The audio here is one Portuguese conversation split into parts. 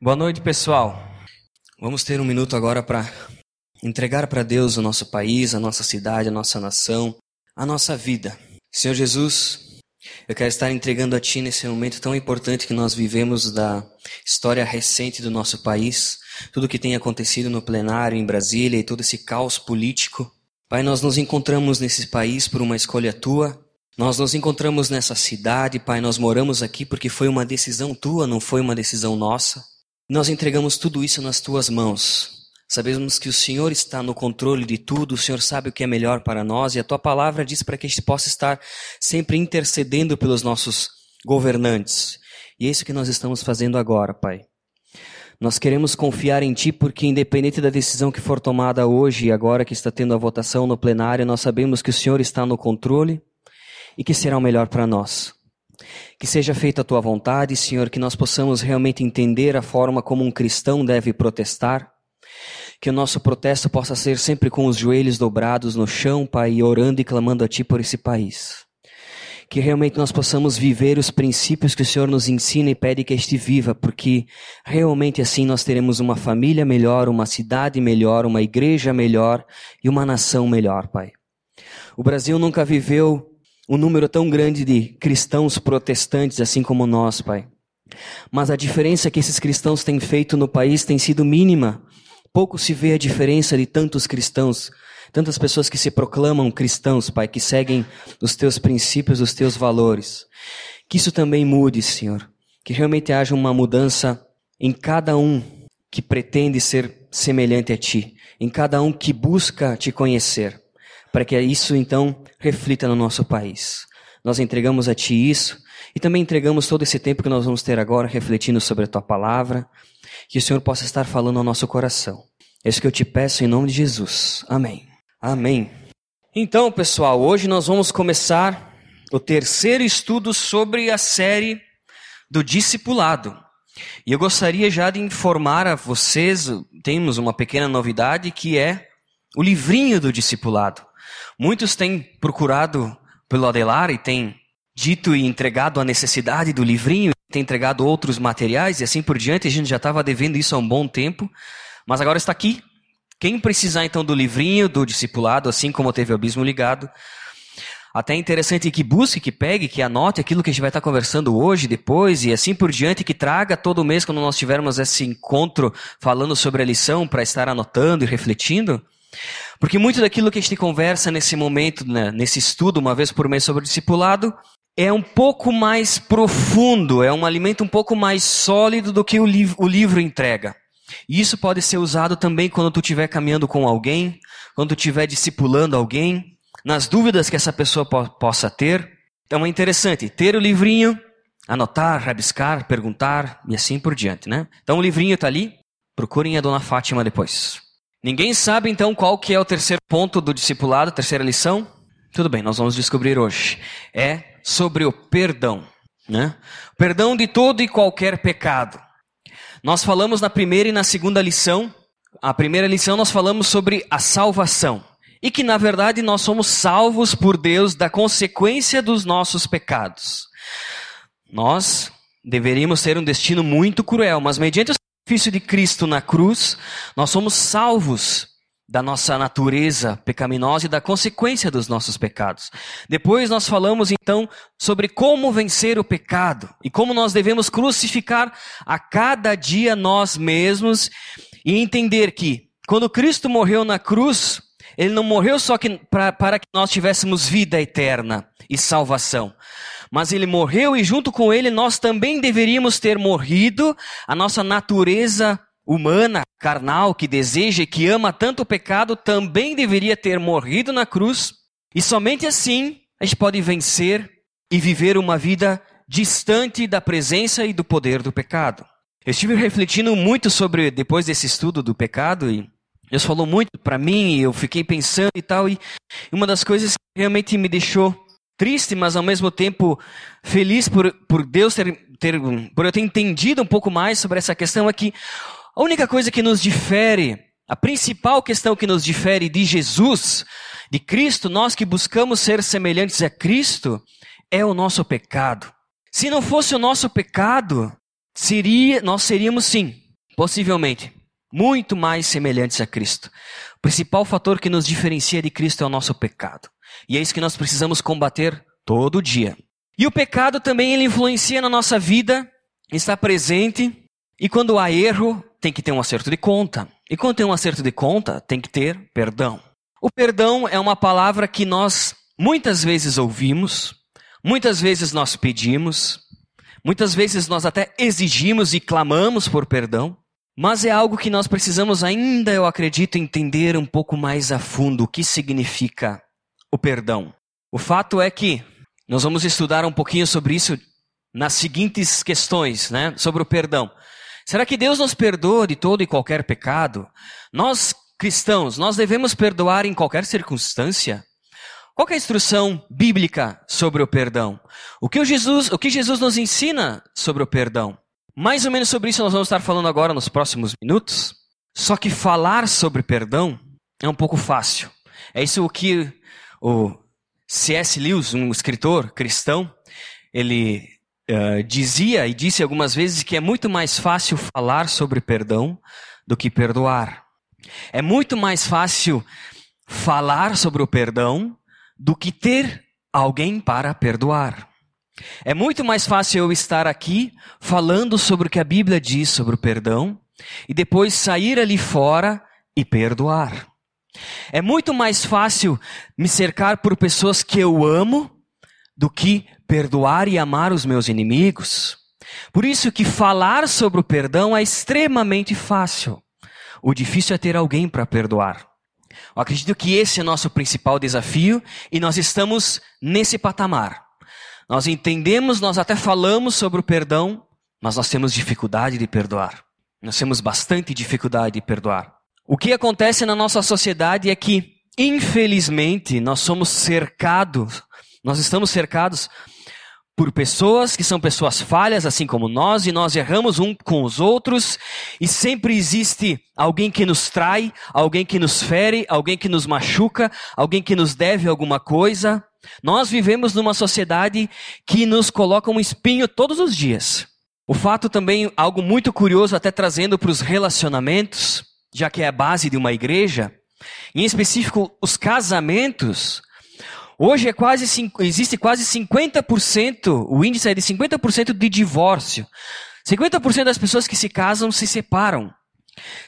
Boa noite, pessoal. Vamos ter um minuto agora para entregar para Deus o nosso país, a nossa cidade, a nossa nação, a nossa vida. Senhor Jesus, eu quero estar entregando a Ti nesse momento tão importante que nós vivemos da história recente do nosso país, tudo o que tem acontecido no plenário em Brasília e todo esse caos político. Pai, nós nos encontramos nesse país por uma escolha Tua. Nós nos encontramos nessa cidade, Pai, nós moramos aqui porque foi uma decisão Tua, não foi uma decisão nossa. Nós entregamos tudo isso nas tuas mãos. Sabemos que o Senhor está no controle de tudo, o Senhor sabe o que é melhor para nós e a tua palavra diz para que a gente possa estar sempre intercedendo pelos nossos governantes. E é isso que nós estamos fazendo agora, Pai. Nós queremos confiar em Ti porque, independente da decisão que for tomada hoje e agora que está tendo a votação no plenário, nós sabemos que o Senhor está no controle e que será o melhor para nós. Que seja feita a tua vontade, Senhor, que nós possamos realmente entender a forma como um cristão deve protestar. Que o nosso protesto possa ser sempre com os joelhos dobrados no chão, Pai, orando e clamando a Ti por esse país. Que realmente nós possamos viver os princípios que o Senhor nos ensina e pede que este viva, porque realmente assim nós teremos uma família melhor, uma cidade melhor, uma igreja melhor e uma nação melhor, Pai. O Brasil nunca viveu um número tão grande de cristãos protestantes, assim como nós, Pai. Mas a diferença que esses cristãos têm feito no país tem sido mínima. Pouco se vê a diferença de tantos cristãos, tantas pessoas que se proclamam cristãos, Pai, que seguem os teus princípios, os teus valores. Que isso também mude, Senhor. Que realmente haja uma mudança em cada um que pretende ser semelhante a Ti, em cada um que busca Te conhecer para que isso então reflita no nosso país. Nós entregamos a Ti isso e também entregamos todo esse tempo que nós vamos ter agora refletindo sobre a Tua palavra, que o Senhor possa estar falando ao nosso coração. É isso que eu te peço em nome de Jesus. Amém. Amém. Então, pessoal, hoje nós vamos começar o terceiro estudo sobre a série do discipulado. E eu gostaria já de informar a vocês, temos uma pequena novidade que é o livrinho do discipulado. Muitos têm procurado pelo Adelar e têm dito e entregado a necessidade do livrinho, têm entregado outros materiais e assim por diante. A gente já estava devendo isso há um bom tempo, mas agora está aqui. Quem precisar então do livrinho, do discipulado, assim como teve o Abismo Ligado, até é interessante que busque, que pegue, que anote aquilo que a gente vai estar conversando hoje, depois e assim por diante, que traga todo mês quando nós tivermos esse encontro falando sobre a lição para estar anotando e refletindo. Porque muito daquilo que a gente conversa nesse momento, né, nesse estudo, uma vez por mês sobre o discipulado, é um pouco mais profundo, é um alimento um pouco mais sólido do que o, liv o livro entrega. E isso pode ser usado também quando tu estiver caminhando com alguém, quando tu estiver discipulando alguém, nas dúvidas que essa pessoa po possa ter. Então é interessante ter o livrinho, anotar, rabiscar, perguntar e assim por diante, né? Então o livrinho está ali, procurem a dona Fátima depois. Ninguém sabe então qual que é o terceiro ponto do discipulado, terceira lição? Tudo bem, nós vamos descobrir hoje. É sobre o perdão, né? Perdão de todo e qualquer pecado. Nós falamos na primeira e na segunda lição. A primeira lição nós falamos sobre a salvação e que na verdade nós somos salvos por Deus da consequência dos nossos pecados. Nós deveríamos ter um destino muito cruel, mas mediante o sacrifício de Cristo na cruz, nós somos salvos da nossa natureza pecaminosa e da consequência dos nossos pecados. Depois nós falamos então sobre como vencer o pecado e como nós devemos crucificar a cada dia nós mesmos e entender que quando Cristo morreu na cruz, ele não morreu só que, pra, para que nós tivéssemos vida eterna e salvação mas ele morreu e junto com ele nós também deveríamos ter morrido, a nossa natureza humana, carnal, que deseja e que ama tanto o pecado, também deveria ter morrido na cruz, e somente assim a gente pode vencer e viver uma vida distante da presença e do poder do pecado. Eu estive refletindo muito sobre, depois desse estudo do pecado, e Deus falou muito para mim, e eu fiquei pensando e tal, e uma das coisas que realmente me deixou triste, mas ao mesmo tempo feliz por, por Deus ter, ter, por eu ter entendido um pouco mais sobre essa questão é que a única coisa que nos difere, a principal questão que nos difere de Jesus, de Cristo, nós que buscamos ser semelhantes a Cristo, é o nosso pecado. Se não fosse o nosso pecado, seria, nós seríamos sim possivelmente, muito mais semelhantes a Cristo. O principal fator que nos diferencia de Cristo é o nosso pecado. E é isso que nós precisamos combater todo dia. E o pecado também ele influencia na nossa vida, está presente, e quando há erro, tem que ter um acerto de conta. E quando tem um acerto de conta, tem que ter perdão. O perdão é uma palavra que nós muitas vezes ouvimos, muitas vezes nós pedimos, muitas vezes nós até exigimos e clamamos por perdão, mas é algo que nós precisamos ainda, eu acredito, entender um pouco mais a fundo o que significa o perdão. O fato é que nós vamos estudar um pouquinho sobre isso nas seguintes questões, né? Sobre o perdão. Será que Deus nos perdoa de todo e qualquer pecado? Nós, cristãos, nós devemos perdoar em qualquer circunstância? Qual é a instrução bíblica sobre o perdão? O que, Jesus, o que Jesus nos ensina sobre o perdão? Mais ou menos sobre isso nós vamos estar falando agora nos próximos minutos. Só que falar sobre perdão é um pouco fácil. É isso que o C.S. Lewis, um escritor cristão, ele uh, dizia e disse algumas vezes que é muito mais fácil falar sobre perdão do que perdoar. É muito mais fácil falar sobre o perdão do que ter alguém para perdoar. É muito mais fácil eu estar aqui falando sobre o que a Bíblia diz sobre o perdão e depois sair ali fora e perdoar. É muito mais fácil me cercar por pessoas que eu amo do que perdoar e amar os meus inimigos. Por isso que falar sobre o perdão é extremamente fácil. O difícil é ter alguém para perdoar. Eu acredito que esse é nosso principal desafio e nós estamos nesse patamar. Nós entendemos, nós até falamos sobre o perdão, mas nós temos dificuldade de perdoar. Nós temos bastante dificuldade de perdoar. O que acontece na nossa sociedade é que, infelizmente, nós somos cercados, nós estamos cercados por pessoas que são pessoas falhas, assim como nós, e nós erramos um com os outros, e sempre existe alguém que nos trai, alguém que nos fere, alguém que nos machuca, alguém que nos deve alguma coisa. Nós vivemos numa sociedade que nos coloca um espinho todos os dias. O fato também, algo muito curioso, até trazendo para os relacionamentos, já que é a base de uma igreja, em específico os casamentos, Hoje é quase, existe quase 50%, o índice é de 50% de divórcio. 50% das pessoas que se casam se separam.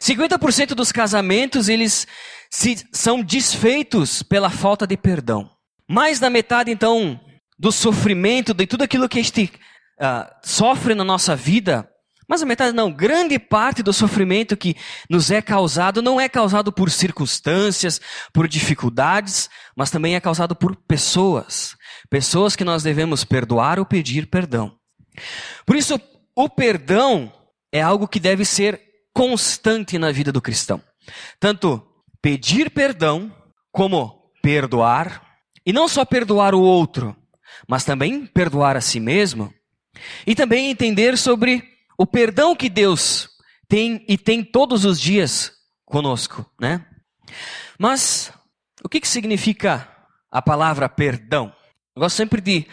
50% dos casamentos, eles se, são desfeitos pela falta de perdão. Mais da metade, então, do sofrimento, de tudo aquilo que a gente uh, sofre na nossa vida, mas a metade não, grande parte do sofrimento que nos é causado não é causado por circunstâncias, por dificuldades, mas também é causado por pessoas. Pessoas que nós devemos perdoar ou pedir perdão. Por isso, o perdão é algo que deve ser constante na vida do cristão. Tanto pedir perdão, como perdoar, e não só perdoar o outro, mas também perdoar a si mesmo, e também entender sobre o perdão que Deus tem e tem todos os dias conosco, né? Mas o que, que significa a palavra perdão? Eu gosto sempre de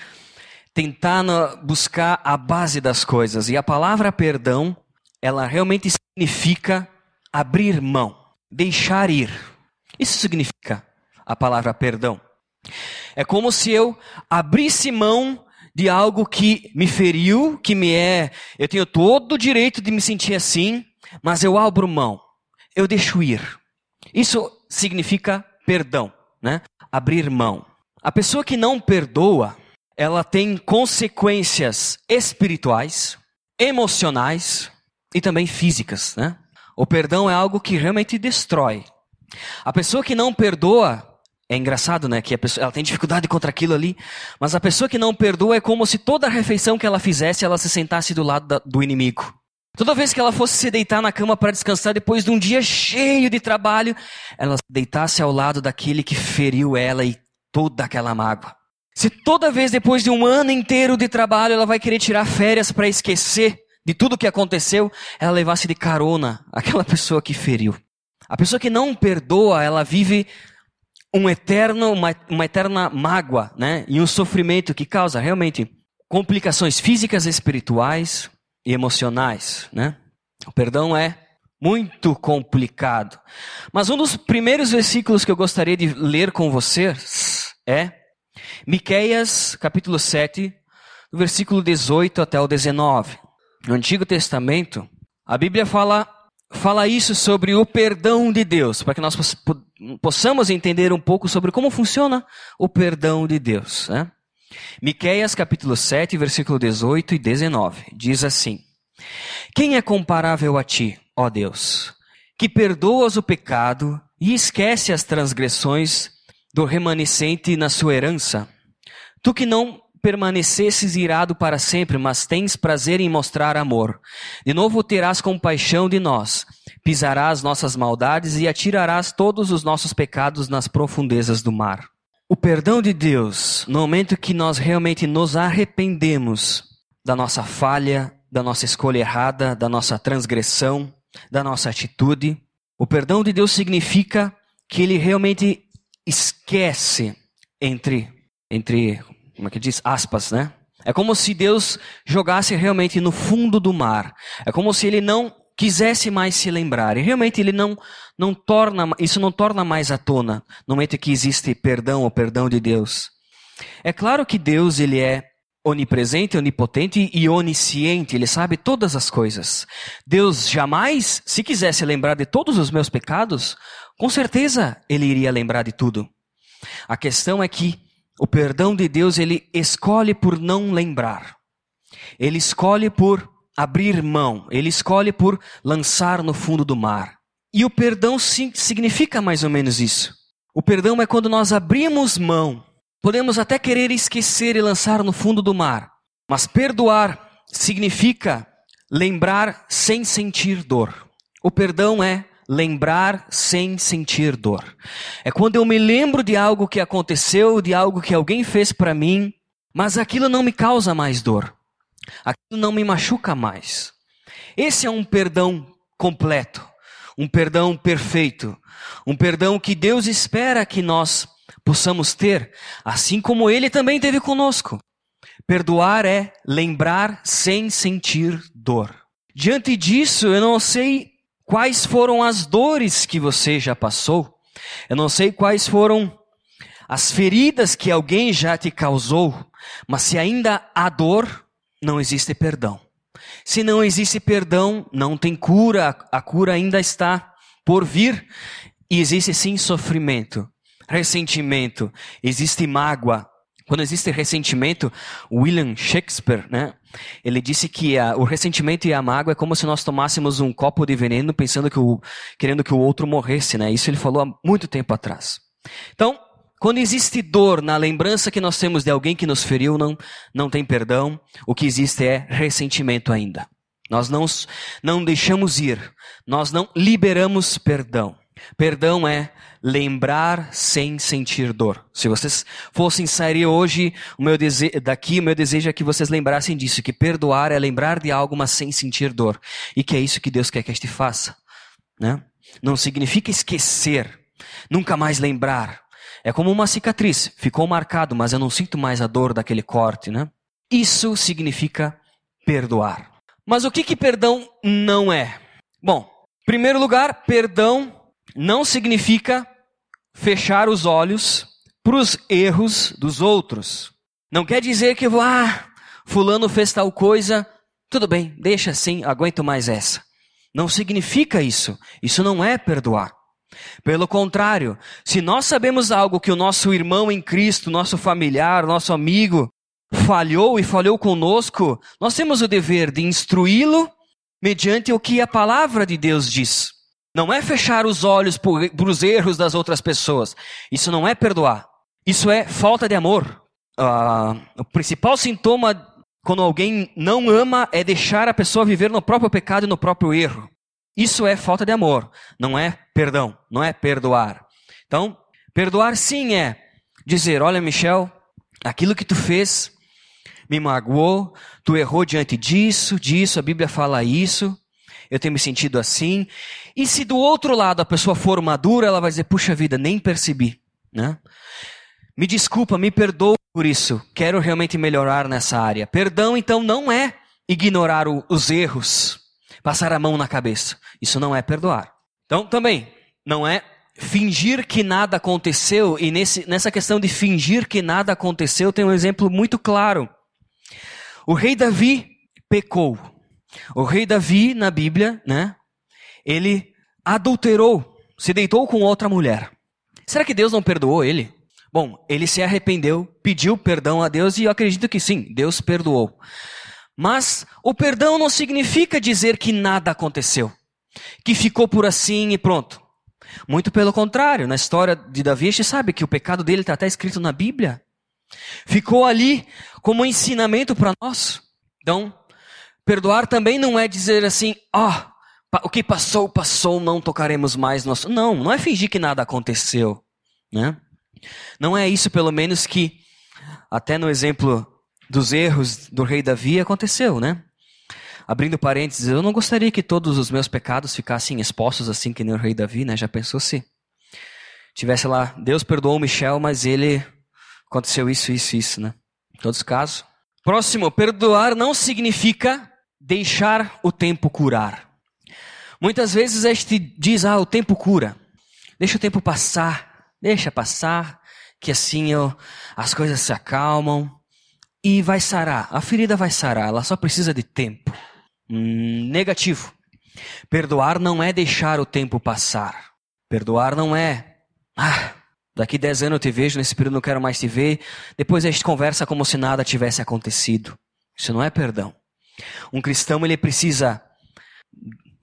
tentar buscar a base das coisas e a palavra perdão, ela realmente significa abrir mão, deixar ir. Isso significa a palavra perdão. É como se eu abrisse mão de algo que me feriu, que me é. Eu tenho todo o direito de me sentir assim, mas eu abro mão. Eu deixo ir. Isso significa perdão, né? Abrir mão. A pessoa que não perdoa, ela tem consequências espirituais, emocionais e também físicas, né? O perdão é algo que realmente destrói. A pessoa que não perdoa, é engraçado, né? Que a pessoa, ela tem dificuldade contra aquilo ali, mas a pessoa que não perdoa é como se toda a refeição que ela fizesse, ela se sentasse do lado da, do inimigo. Toda vez que ela fosse se deitar na cama para descansar depois de um dia cheio de trabalho, ela se deitasse ao lado daquele que feriu ela e toda aquela mágoa. Se toda vez depois de um ano inteiro de trabalho ela vai querer tirar férias para esquecer de tudo o que aconteceu, ela levasse de carona aquela pessoa que feriu. A pessoa que não perdoa, ela vive um eterno, uma, uma eterna mágoa, né? E um sofrimento que causa realmente complicações físicas, espirituais e emocionais, né? O perdão é muito complicado. Mas um dos primeiros versículos que eu gostaria de ler com vocês é Miqueias, capítulo 7, do versículo 18 até o 19. No Antigo Testamento, a Bíblia fala fala isso sobre o perdão de Deus, para que nós possamos entender um pouco sobre como funciona o perdão de Deus. Né? Miqueias capítulo 7, versículo 18 e 19, diz assim, Quem é comparável a ti, ó Deus, que perdoas o pecado e esquece as transgressões do remanescente na sua herança? Tu que não permanecesses irado para sempre, mas tens prazer em mostrar amor. De novo terás compaixão de nós, pisarás nossas maldades e atirarás todos os nossos pecados nas profundezas do mar. O perdão de Deus, no momento que nós realmente nos arrependemos da nossa falha, da nossa escolha errada, da nossa transgressão, da nossa atitude, o perdão de Deus significa que ele realmente esquece entre entre como é que diz? Aspas, né? É como se Deus jogasse realmente no fundo do mar. É como se ele não quisesse mais se lembrar. E realmente ele não, não torna, isso não torna mais à tona no momento que existe perdão ou perdão de Deus. É claro que Deus, ele é onipresente, onipotente e onisciente, ele sabe todas as coisas. Deus jamais, se quisesse lembrar de todos os meus pecados, com certeza ele iria lembrar de tudo. A questão é que o perdão de Deus, ele escolhe por não lembrar. Ele escolhe por abrir mão. Ele escolhe por lançar no fundo do mar. E o perdão significa mais ou menos isso. O perdão é quando nós abrimos mão. Podemos até querer esquecer e lançar no fundo do mar. Mas perdoar significa lembrar sem sentir dor. O perdão é lembrar sem sentir dor. É quando eu me lembro de algo que aconteceu, de algo que alguém fez para mim, mas aquilo não me causa mais dor. Aquilo não me machuca mais. Esse é um perdão completo, um perdão perfeito, um perdão que Deus espera que nós possamos ter, assim como ele também teve conosco. Perdoar é lembrar sem sentir dor. Diante disso, eu não sei quais foram as dores que você já passou. Eu não sei quais foram as feridas que alguém já te causou, mas se ainda há dor, não existe perdão. Se não existe perdão, não tem cura, a cura ainda está por vir, e existe sim sofrimento, ressentimento, existe mágoa, quando existe ressentimento, William Shakespeare, né? Ele disse que a, o ressentimento e a mágoa é como se nós tomássemos um copo de veneno pensando que o, querendo que o outro morresse, né? Isso ele falou há muito tempo atrás. Então, quando existe dor na lembrança que nós temos de alguém que nos feriu, não, não tem perdão. O que existe é ressentimento ainda. Nós não, não deixamos ir. Nós não liberamos perdão. Perdão é lembrar sem sentir dor. Se vocês fossem sair hoje, o meu desejo, daqui, o meu desejo é que vocês lembrassem disso, que perdoar é lembrar de algo, mas sem sentir dor. E que é isso que Deus quer que a gente faça. Né? Não significa esquecer, nunca mais lembrar. É como uma cicatriz, ficou marcado, mas eu não sinto mais a dor daquele corte. Né? Isso significa perdoar. Mas o que, que perdão não é? Bom, primeiro lugar, perdão não significa fechar os olhos para os erros dos outros. Não quer dizer que vou, ah, fulano fez tal coisa, tudo bem, deixa assim, aguento mais essa. Não significa isso. Isso não é perdoar. Pelo contrário, se nós sabemos algo que o nosso irmão em Cristo, nosso familiar, nosso amigo, falhou e falhou conosco, nós temos o dever de instruí-lo mediante o que a palavra de Deus diz. Não é fechar os olhos para os erros das outras pessoas. Isso não é perdoar. Isso é falta de amor. Uh, o principal sintoma quando alguém não ama é deixar a pessoa viver no próprio pecado e no próprio erro. Isso é falta de amor. Não é perdão. Não é perdoar. Então, perdoar sim é dizer: olha, Michel, aquilo que tu fez me magoou, tu errou diante disso, disso, a Bíblia fala isso eu tenho me sentido assim. E se do outro lado a pessoa for madura, ela vai dizer: puxa vida, nem percebi. Né? Me desculpa, me perdoa por isso. Quero realmente melhorar nessa área. Perdão, então, não é ignorar o, os erros. passar a mão na cabeça. Isso não é perdoar. Então, também, não é fingir que nada aconteceu, e nesse, nessa questão de fingir que nada aconteceu, tem um exemplo muito claro. O rei Davi pecou. O rei Davi, na Bíblia, né? Ele adulterou, se deitou com outra mulher. Será que Deus não perdoou ele? Bom, ele se arrependeu, pediu perdão a Deus e eu acredito que sim, Deus perdoou. Mas o perdão não significa dizer que nada aconteceu, que ficou por assim e pronto. Muito pelo contrário, na história de Davi, a gente sabe que o pecado dele está até escrito na Bíblia. Ficou ali como ensinamento para nós. Então, perdoar também não é dizer assim, ah, oh, o que passou, passou, não tocaremos mais nosso. Não, não é fingir que nada aconteceu, né? Não é isso, pelo menos, que até no exemplo dos erros do rei Davi aconteceu, né? Abrindo parênteses, eu não gostaria que todos os meus pecados ficassem expostos assim que nem o rei Davi, né? Já pensou se tivesse lá, Deus perdoou Michel, mas ele aconteceu isso, isso, isso, né? Em todos os casos. Próximo, perdoar não significa deixar o tempo curar. Muitas vezes a gente diz, ah, o tempo cura. Deixa o tempo passar, deixa passar, que assim eu, as coisas se acalmam e vai sarar. A ferida vai sarar, ela só precisa de tempo. Hum, negativo. Perdoar não é deixar o tempo passar. Perdoar não é, ah, daqui dez anos eu te vejo, nesse período não quero mais te ver. Depois a gente conversa como se nada tivesse acontecido. Isso não é perdão. Um cristão ele precisa,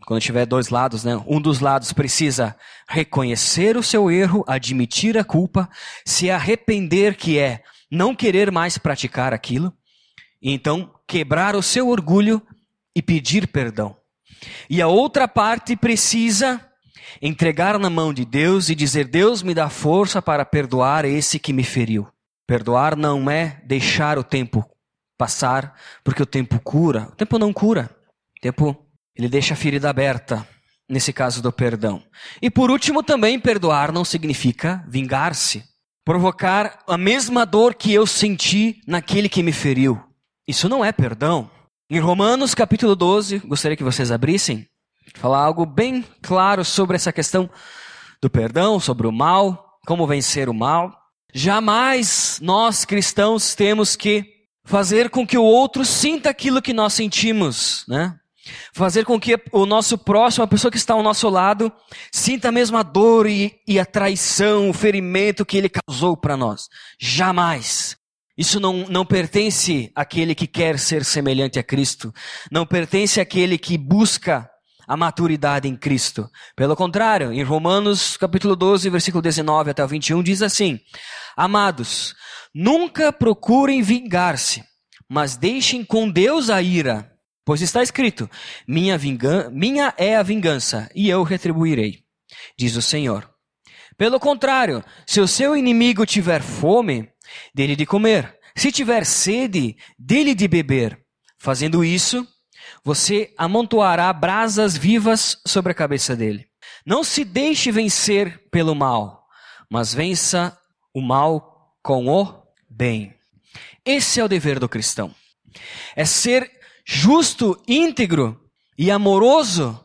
quando tiver dois lados, né? Um dos lados precisa reconhecer o seu erro, admitir a culpa, se arrepender que é não querer mais praticar aquilo, e então quebrar o seu orgulho e pedir perdão. E a outra parte precisa entregar na mão de Deus e dizer: Deus me dá força para perdoar esse que me feriu. Perdoar não é deixar o tempo passar, porque o tempo cura. O tempo não cura. O tempo ele deixa a ferida aberta, nesse caso do perdão. E por último, também perdoar não significa vingar-se provocar a mesma dor que eu senti naquele que me feriu. Isso não é perdão. Em Romanos capítulo 12, gostaria que vocês abrissem, falar algo bem claro sobre essa questão do perdão, sobre o mal, como vencer o mal. Jamais nós cristãos temos que fazer com que o outro sinta aquilo que nós sentimos, né? Fazer com que o nosso próximo, a pessoa que está ao nosso lado, sinta a mesma dor e, e a traição, o ferimento que ele causou para nós. Jamais. Isso não, não pertence àquele que quer ser semelhante a Cristo. Não pertence àquele que busca a maturidade em Cristo. Pelo contrário, em Romanos capítulo 12, versículo 19 até o 21, diz assim: Amados, nunca procurem vingar-se, mas deixem com Deus a ira Pois está escrito: minha, vingança, minha é a vingança, e eu retribuirei, diz o Senhor. Pelo contrário, se o seu inimigo tiver fome, dele de comer. Se tiver sede, dele de beber. Fazendo isso, você amontoará brasas vivas sobre a cabeça dele. Não se deixe vencer pelo mal, mas vença o mal com o bem. Esse é o dever do cristão. É ser justo, íntegro e amoroso,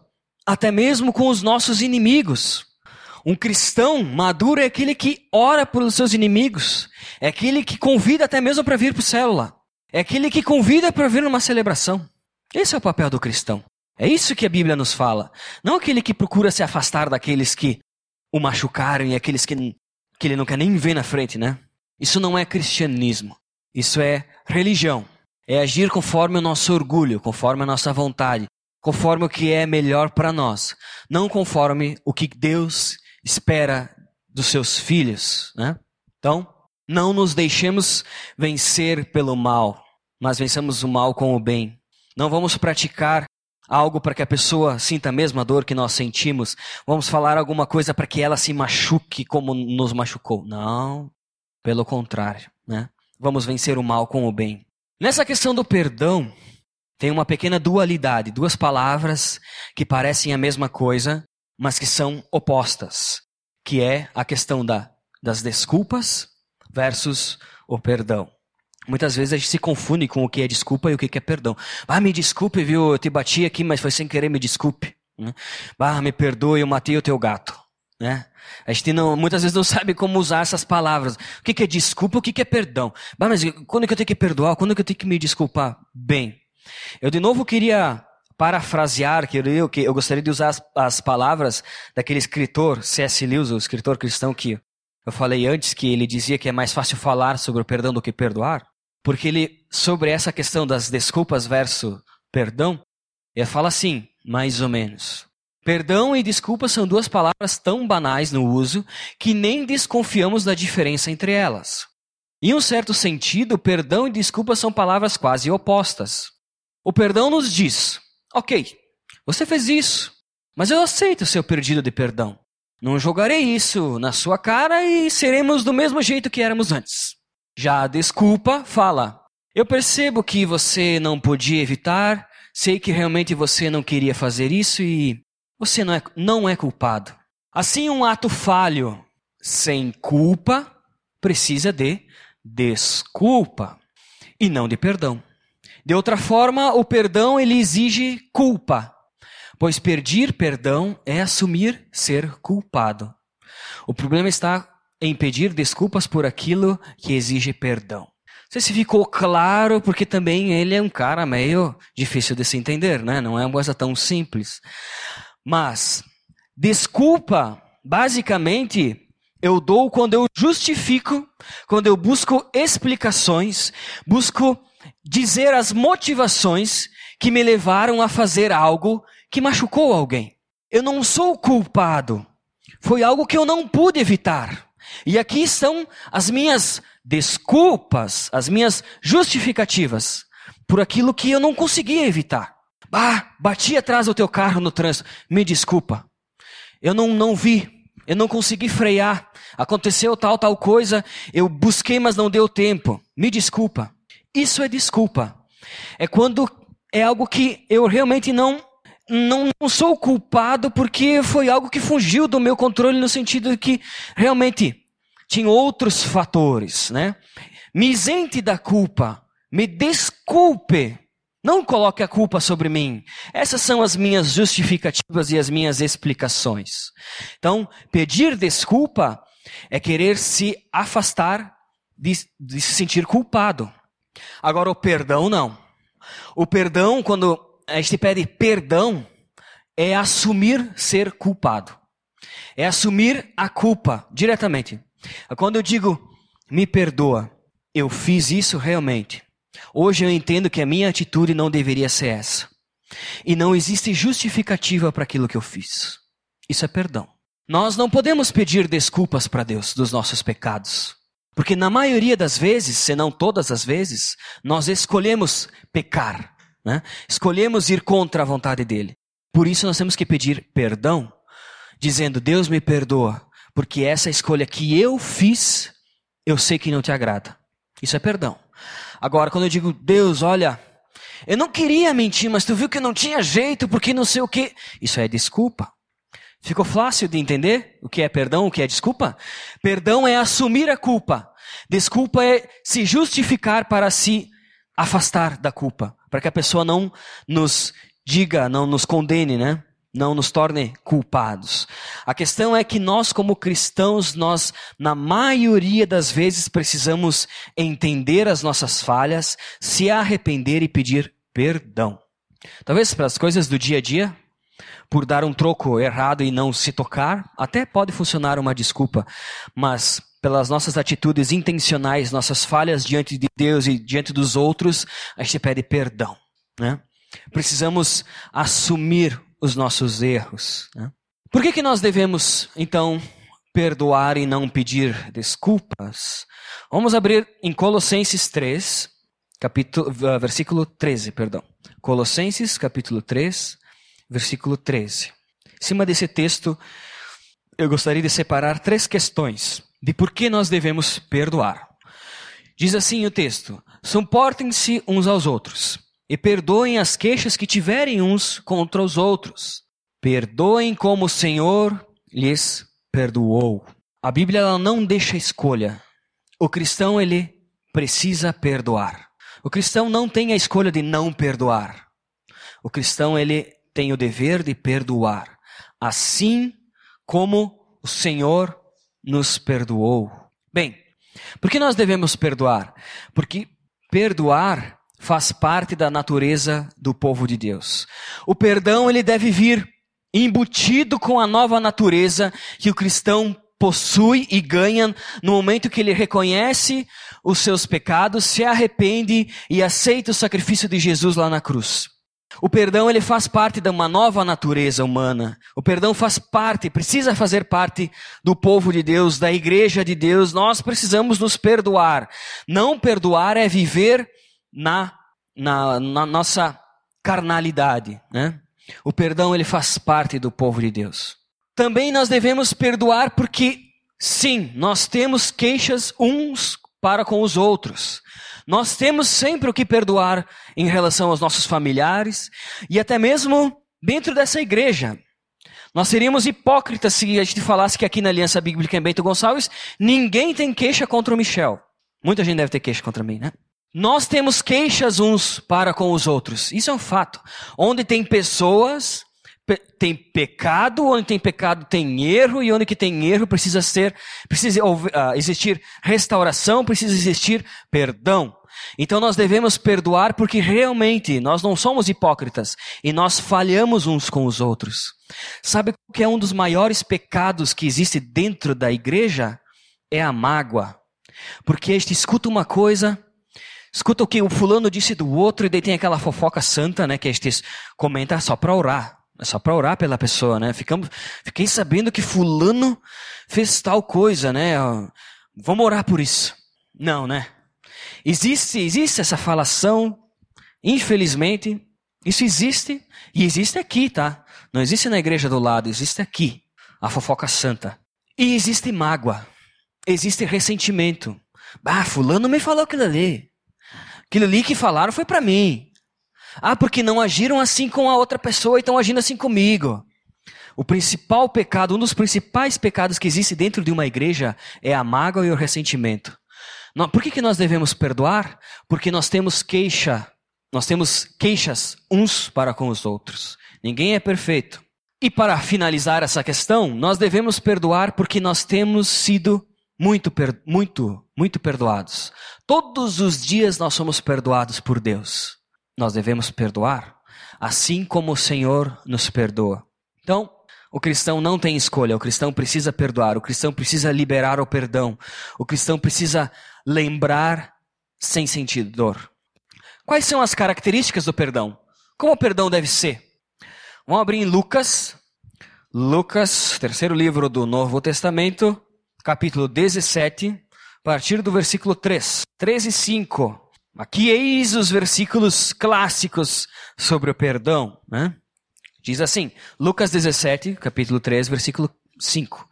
até mesmo com os nossos inimigos. Um cristão maduro é aquele que ora pelos seus inimigos, é aquele que convida até mesmo para vir para o célula, é aquele que convida para vir numa celebração. Esse é o papel do cristão. É isso que a Bíblia nos fala. Não aquele que procura se afastar daqueles que o machucaram e aqueles que, que ele não quer nem ver na frente, né? Isso não é cristianismo. Isso é religião é agir conforme o nosso orgulho, conforme a nossa vontade, conforme o que é melhor para nós, não conforme o que Deus espera dos seus filhos, né? Então, não nos deixemos vencer pelo mal, mas vençamos o mal com o bem. Não vamos praticar algo para que a pessoa sinta a mesma dor que nós sentimos. Vamos falar alguma coisa para que ela se machuque como nos machucou. Não, pelo contrário, né? Vamos vencer o mal com o bem. Nessa questão do perdão, tem uma pequena dualidade, duas palavras que parecem a mesma coisa, mas que são opostas, que é a questão da, das desculpas versus o perdão. Muitas vezes a gente se confunde com o que é desculpa e o que é perdão. Ah, me desculpe, viu? Eu te bati aqui, mas foi sem querer, me desculpe. Ah, me perdoe, eu matei o teu gato. Né? A gente não, muitas vezes não sabe como usar essas palavras. O que é desculpa, o que é perdão? Mas quando é que eu tenho que perdoar? Quando é que eu tenho que me desculpar? Bem, eu de novo queria parafrasear, que eu, que eu gostaria de usar as, as palavras daquele escritor, C.S. Lewis, o escritor cristão que eu falei antes, que ele dizia que é mais fácil falar sobre o perdão do que perdoar. Porque ele, sobre essa questão das desculpas versus perdão, ele fala assim, mais ou menos. Perdão e desculpa são duas palavras tão banais no uso que nem desconfiamos da diferença entre elas. Em um certo sentido, perdão e desculpa são palavras quase opostas. O perdão nos diz: ok, você fez isso, mas eu aceito seu pedido de perdão. Não jogarei isso na sua cara e seremos do mesmo jeito que éramos antes. Já a desculpa fala: Eu percebo que você não podia evitar, sei que realmente você não queria fazer isso e você não é, não é culpado. Assim, um ato falho sem culpa precisa de desculpa e não de perdão. De outra forma, o perdão ele exige culpa, pois pedir perdão é assumir ser culpado. O problema está em pedir desculpas por aquilo que exige perdão. Não sei se ficou claro, porque também ele é um cara meio difícil de se entender, né? Não é uma coisa tão simples. Mas, desculpa, basicamente, eu dou quando eu justifico, quando eu busco explicações, busco dizer as motivações que me levaram a fazer algo que machucou alguém. Eu não sou culpado. Foi algo que eu não pude evitar. E aqui estão as minhas desculpas, as minhas justificativas por aquilo que eu não conseguia evitar. Ah, bati atrás do teu carro no trânsito. Me desculpa. Eu não, não vi. Eu não consegui frear. Aconteceu tal, tal coisa. Eu busquei, mas não deu tempo. Me desculpa. Isso é desculpa. É quando é algo que eu realmente não não, não sou culpado porque foi algo que fugiu do meu controle no sentido de que realmente tinha outros fatores, né? Me isente da culpa, me desculpe. Não coloque a culpa sobre mim. Essas são as minhas justificativas e as minhas explicações. Então, pedir desculpa é querer se afastar de, de se sentir culpado. Agora, o perdão não. O perdão, quando a gente pede perdão é assumir ser culpado. É assumir a culpa diretamente. Quando eu digo, me perdoa, eu fiz isso realmente. Hoje eu entendo que a minha atitude não deveria ser essa. E não existe justificativa para aquilo que eu fiz. Isso é perdão. Nós não podemos pedir desculpas para Deus dos nossos pecados. Porque na maioria das vezes, se não todas as vezes, nós escolhemos pecar. Né? Escolhemos ir contra a vontade dele. Por isso nós temos que pedir perdão, dizendo: Deus me perdoa, porque essa escolha que eu fiz, eu sei que não te agrada. Isso é perdão. Agora, quando eu digo, Deus, olha, eu não queria mentir, mas tu viu que não tinha jeito, porque não sei o que. Isso é desculpa. Ficou fácil de entender o que é perdão, o que é desculpa? Perdão é assumir a culpa. Desculpa é se justificar para se afastar da culpa para que a pessoa não nos diga, não nos condene, né? Não nos torne culpados. A questão é que nós, como cristãos, nós, na maioria das vezes, precisamos entender as nossas falhas, se arrepender e pedir perdão. Talvez para as coisas do dia a dia, por dar um troco errado e não se tocar, até pode funcionar uma desculpa, mas pelas nossas atitudes intencionais, nossas falhas diante de Deus e diante dos outros, a gente pede perdão. Né? Precisamos assumir os nossos erros. Né? Por que, que nós devemos, então, perdoar e não pedir desculpas? Vamos abrir em Colossenses 3, capítulo, uh, versículo 13, perdão. Colossenses, capítulo 3, versículo 13. Em cima desse texto, eu gostaria de separar três questões de por que nós devemos perdoar. Diz assim o texto: Suportem-se uns aos outros e perdoem as queixas que tiverem uns contra os outros. Perdoem como o Senhor lhes perdoou. A Bíblia ela não deixa escolha. O cristão ele precisa perdoar. O cristão não tem a escolha de não perdoar. O cristão ele tem o dever de perdoar, assim como o Senhor nos perdoou. Bem, por que nós devemos perdoar? Porque perdoar faz parte da natureza do povo de Deus. O perdão ele deve vir embutido com a nova natureza que o cristão possui e ganha no momento que ele reconhece os seus pecados, se arrepende e aceita o sacrifício de Jesus lá na cruz. O perdão ele faz parte de uma nova natureza humana. O perdão faz parte, precisa fazer parte do povo de Deus, da igreja de Deus. Nós precisamos nos perdoar. Não perdoar é viver na, na, na nossa carnalidade, né? O perdão ele faz parte do povo de Deus. Também nós devemos perdoar porque sim, nós temos queixas uns para com os outros. Nós temos sempre o que perdoar em relação aos nossos familiares e até mesmo dentro dessa igreja. Nós seríamos hipócritas se a gente falasse que aqui na Aliança Bíblica em Bento Gonçalves ninguém tem queixa contra o Michel. Muita gente deve ter queixa contra mim, né? Nós temos queixas uns para com os outros. Isso é um fato. Onde tem pessoas, tem pecado, onde tem pecado tem erro, e onde que tem erro precisa ser, precisa uh, existir restauração, precisa existir perdão. Então nós devemos perdoar porque realmente nós não somos hipócritas e nós falhamos uns com os outros. Sabe o que é um dos maiores pecados que existe dentro da igreja? É a mágoa. Porque a gente escuta uma coisa, Escuta o que o fulano disse do outro e daí tem aquela fofoca santa, né? Que a gente comenta só para orar. É só para orar pela pessoa, né? Ficamos, fiquei sabendo que fulano fez tal coisa, né? Vamos orar por isso. Não, né? Existe, existe essa falação, infelizmente, isso existe e existe aqui, tá? Não existe na igreja do lado, existe aqui, a fofoca santa. E existe mágoa, existe ressentimento. Ah, fulano me falou aquilo ali. Aquilo ali que falaram foi para mim. Ah, porque não agiram assim com a outra pessoa e estão agindo assim comigo. O principal pecado, um dos principais pecados que existe dentro de uma igreja é a mágoa e o ressentimento. Por que, que nós devemos perdoar? Porque nós temos queixa, nós temos queixas uns para com os outros. Ninguém é perfeito. E para finalizar essa questão, nós devemos perdoar porque nós temos sido muito, muito, muito perdoados. Todos os dias nós somos perdoados por Deus. Nós devemos perdoar, assim como o Senhor nos perdoa. Então, o cristão não tem escolha, o cristão precisa perdoar, o cristão precisa liberar o perdão, o cristão precisa lembrar sem sentir dor. Quais são as características do perdão? Como o perdão deve ser? Vamos abrir em Lucas, Lucas, terceiro livro do Novo Testamento, capítulo 17, a partir do versículo 3. 3 e 5. Aqui eis os versículos clássicos sobre o perdão. Né? Diz assim, Lucas 17, capítulo 3, versículo 5.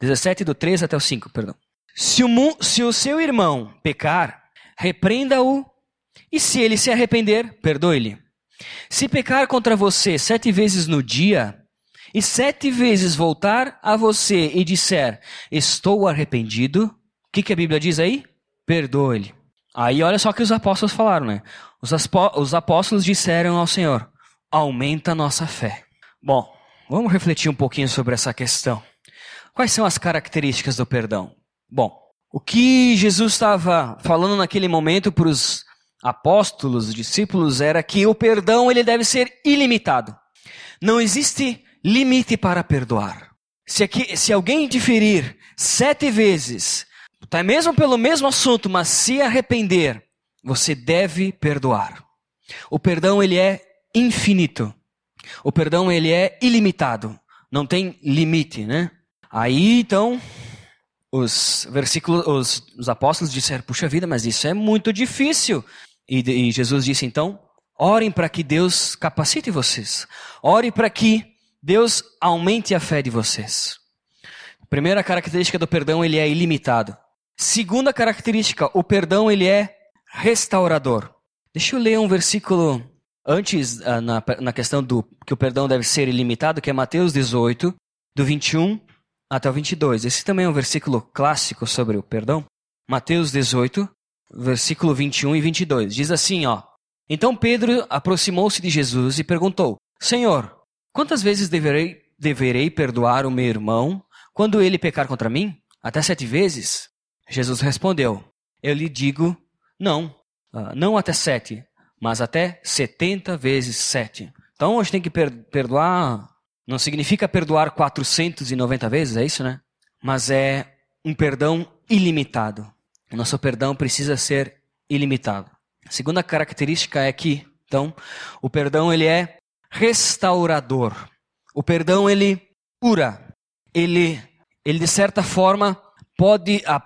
17 do 3 até o 5, perdão. Se o, se o seu irmão pecar, repreenda-o, e se ele se arrepender, perdoe-lhe. Se pecar contra você sete vezes no dia, e sete vezes voltar a você e disser, estou arrependido, o que, que a Bíblia diz aí? Perdoe-lhe. Aí olha só o que os apóstolos falaram, né? Os, os apóstolos disseram ao Senhor, aumenta a nossa fé. Bom, vamos refletir um pouquinho sobre essa questão. Quais são as características do perdão? Bom, o que Jesus estava falando naquele momento para os apóstolos, discípulos, era que o perdão ele deve ser ilimitado. Não existe limite para perdoar. Se, aqui, se alguém diferir sete vezes, tá mesmo pelo mesmo assunto, mas se arrepender, você deve perdoar. O perdão ele é infinito. O perdão ele é ilimitado. Não tem limite, né? Aí então os versículos, os, os apóstolos disseram: puxa vida, mas isso é muito difícil. E, e Jesus disse então: orem para que Deus capacite vocês. Ore para que Deus aumente a fé de vocês. Primeira característica do perdão, ele é ilimitado. Segunda característica, o perdão ele é restaurador. Deixa eu ler um versículo antes ah, na, na questão do que o perdão deve ser ilimitado, que é Mateus 18, do 21 até o 22. Esse também é um versículo clássico sobre o perdão. Mateus 18, versículo 21 e 22. Diz assim, ó: Então Pedro aproximou-se de Jesus e perguntou: Senhor, quantas vezes deverei deverei perdoar o meu irmão quando ele pecar contra mim? Até sete vezes? Jesus respondeu: Eu lhe digo, não, ah, não até sete, mas até setenta vezes sete. Então gente tem que perdoar, não significa perdoar 490 vezes, é isso, né? Mas é um perdão ilimitado. O nosso perdão precisa ser ilimitado. A segunda característica é que, então, o perdão ele é restaurador. O perdão ele cura. Ele, ele de certa forma pode a,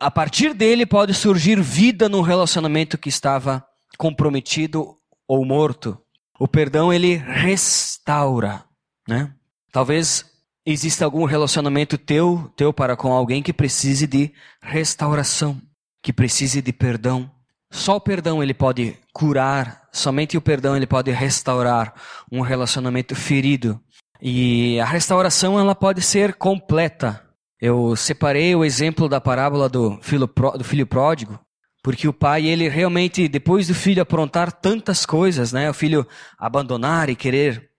a partir dele pode surgir vida num relacionamento que estava comprometido ou morto. O perdão ele restaura, né? Talvez exista algum relacionamento teu, teu para com alguém que precise de restauração, que precise de perdão. Só o perdão ele pode curar, somente o perdão ele pode restaurar um relacionamento ferido. E a restauração ela pode ser completa. Eu separei o exemplo da parábola do filho, do filho pródigo, porque o pai, ele realmente, depois do filho aprontar tantas coisas, né, o filho abandonar e querer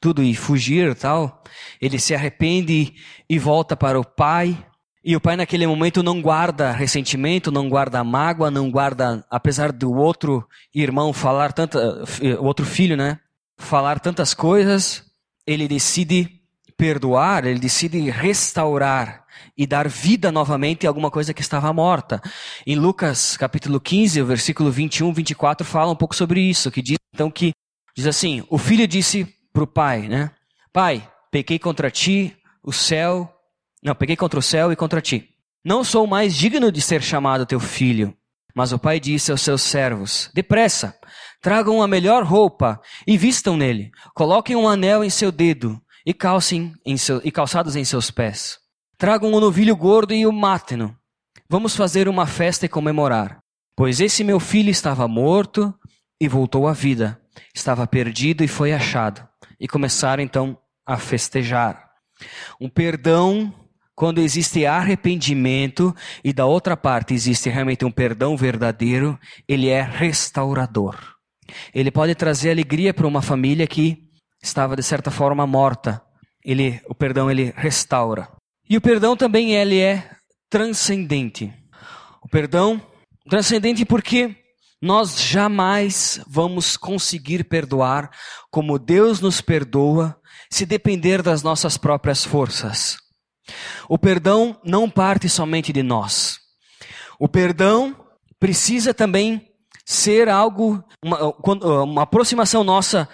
tudo e fugir tal, ele se arrepende e volta para o pai. E o pai naquele momento não guarda ressentimento, não guarda mágoa, não guarda, apesar do outro irmão falar tanta, o outro filho, né, falar tantas coisas, ele decide perdoar, ele decide restaurar e dar vida novamente a alguma coisa que estava morta. Em Lucas capítulo 15, versículo 21, 24 fala um pouco sobre isso, que diz então que diz assim: "O filho disse para o pai, né? Pai, pequei contra ti, o céu, não, pequei contra o céu e contra ti. Não sou mais digno de ser chamado teu filho." Mas o pai disse aos seus servos: Depressa, tragam a melhor roupa e vistam nele. Coloquem um anel em seu dedo e calcem em seu, e calçados em seus pés. Tragam um novilho gordo e o matem-no. Vamos fazer uma festa e comemorar. Pois esse meu filho estava morto e voltou à vida. Estava perdido e foi achado. E começaram então a festejar. Um perdão quando existe arrependimento e da outra parte existe realmente um perdão verdadeiro, ele é restaurador. Ele pode trazer alegria para uma família que estava de certa forma morta. Ele, o perdão ele restaura. E o perdão também ele é transcendente. O perdão transcendente porque nós jamais vamos conseguir perdoar como Deus nos perdoa se depender das nossas próprias forças. O perdão não parte somente de nós. O perdão precisa também ser algo, uma, uma, aproximação nossa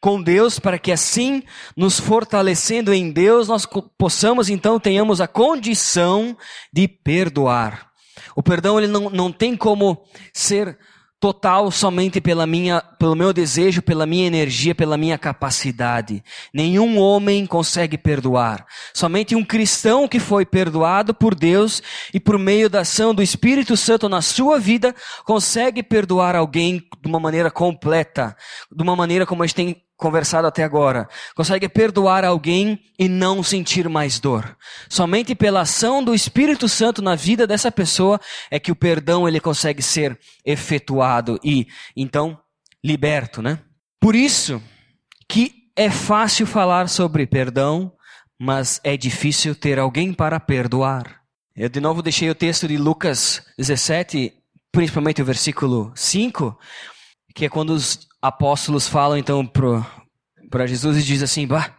com Deus, para que assim, nos fortalecendo em Deus, nós possamos então tenhamos a condição de perdoar. O perdão ele não, não tem como ser total somente pela minha, pelo meu desejo, pela minha energia, pela minha capacidade. Nenhum homem consegue perdoar. Somente um cristão que foi perdoado por Deus e por meio da ação do Espírito Santo na sua vida consegue perdoar alguém de uma maneira completa, de uma maneira como a gente tem conversado até agora, consegue perdoar alguém e não sentir mais dor. Somente pela ação do Espírito Santo na vida dessa pessoa é que o perdão ele consegue ser efetuado e então liberto, né? Por isso que é fácil falar sobre perdão, mas é difícil ter alguém para perdoar. Eu de novo deixei o texto de Lucas 17, principalmente o versículo 5, que é quando os apóstolos falam então para Jesus e diz assim, bah,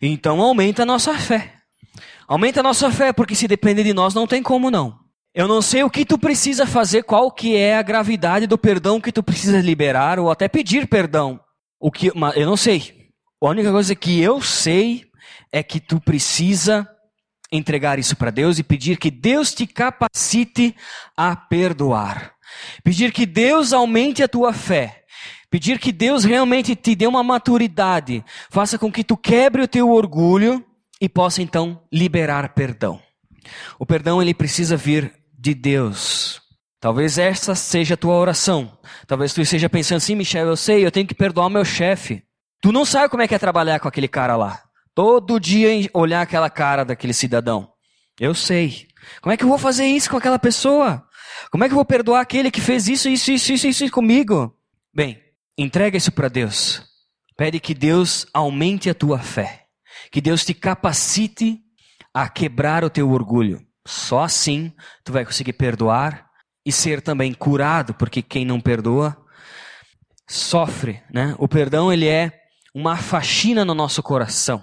então aumenta a nossa fé. Aumenta a nossa fé, porque se depender de nós não tem como não. Eu não sei o que tu precisa fazer, qual que é a gravidade do perdão que tu precisa liberar ou até pedir perdão. O que, eu não sei. A única coisa que eu sei é que tu precisa entregar isso para Deus e pedir que Deus te capacite a perdoar. Pedir que Deus aumente a tua fé. Pedir que Deus realmente te dê uma maturidade. Faça com que tu quebre o teu orgulho e possa então liberar perdão. O perdão ele precisa vir de Deus. Talvez essa seja a tua oração. Talvez tu esteja pensando assim, Michel, eu sei, eu tenho que perdoar o meu chefe. Tu não sabe como é que é trabalhar com aquele cara lá. Todo dia olhar aquela cara daquele cidadão. Eu sei. Como é que eu vou fazer isso com aquela pessoa? Como é que eu vou perdoar aquele que fez isso, isso, isso, isso, isso comigo? Bem, entrega isso para Deus. Pede que Deus aumente a tua fé. Que Deus te capacite a quebrar o teu orgulho. Só assim tu vai conseguir perdoar e ser também curado, porque quem não perdoa sofre, né? O perdão ele é uma faxina no nosso coração.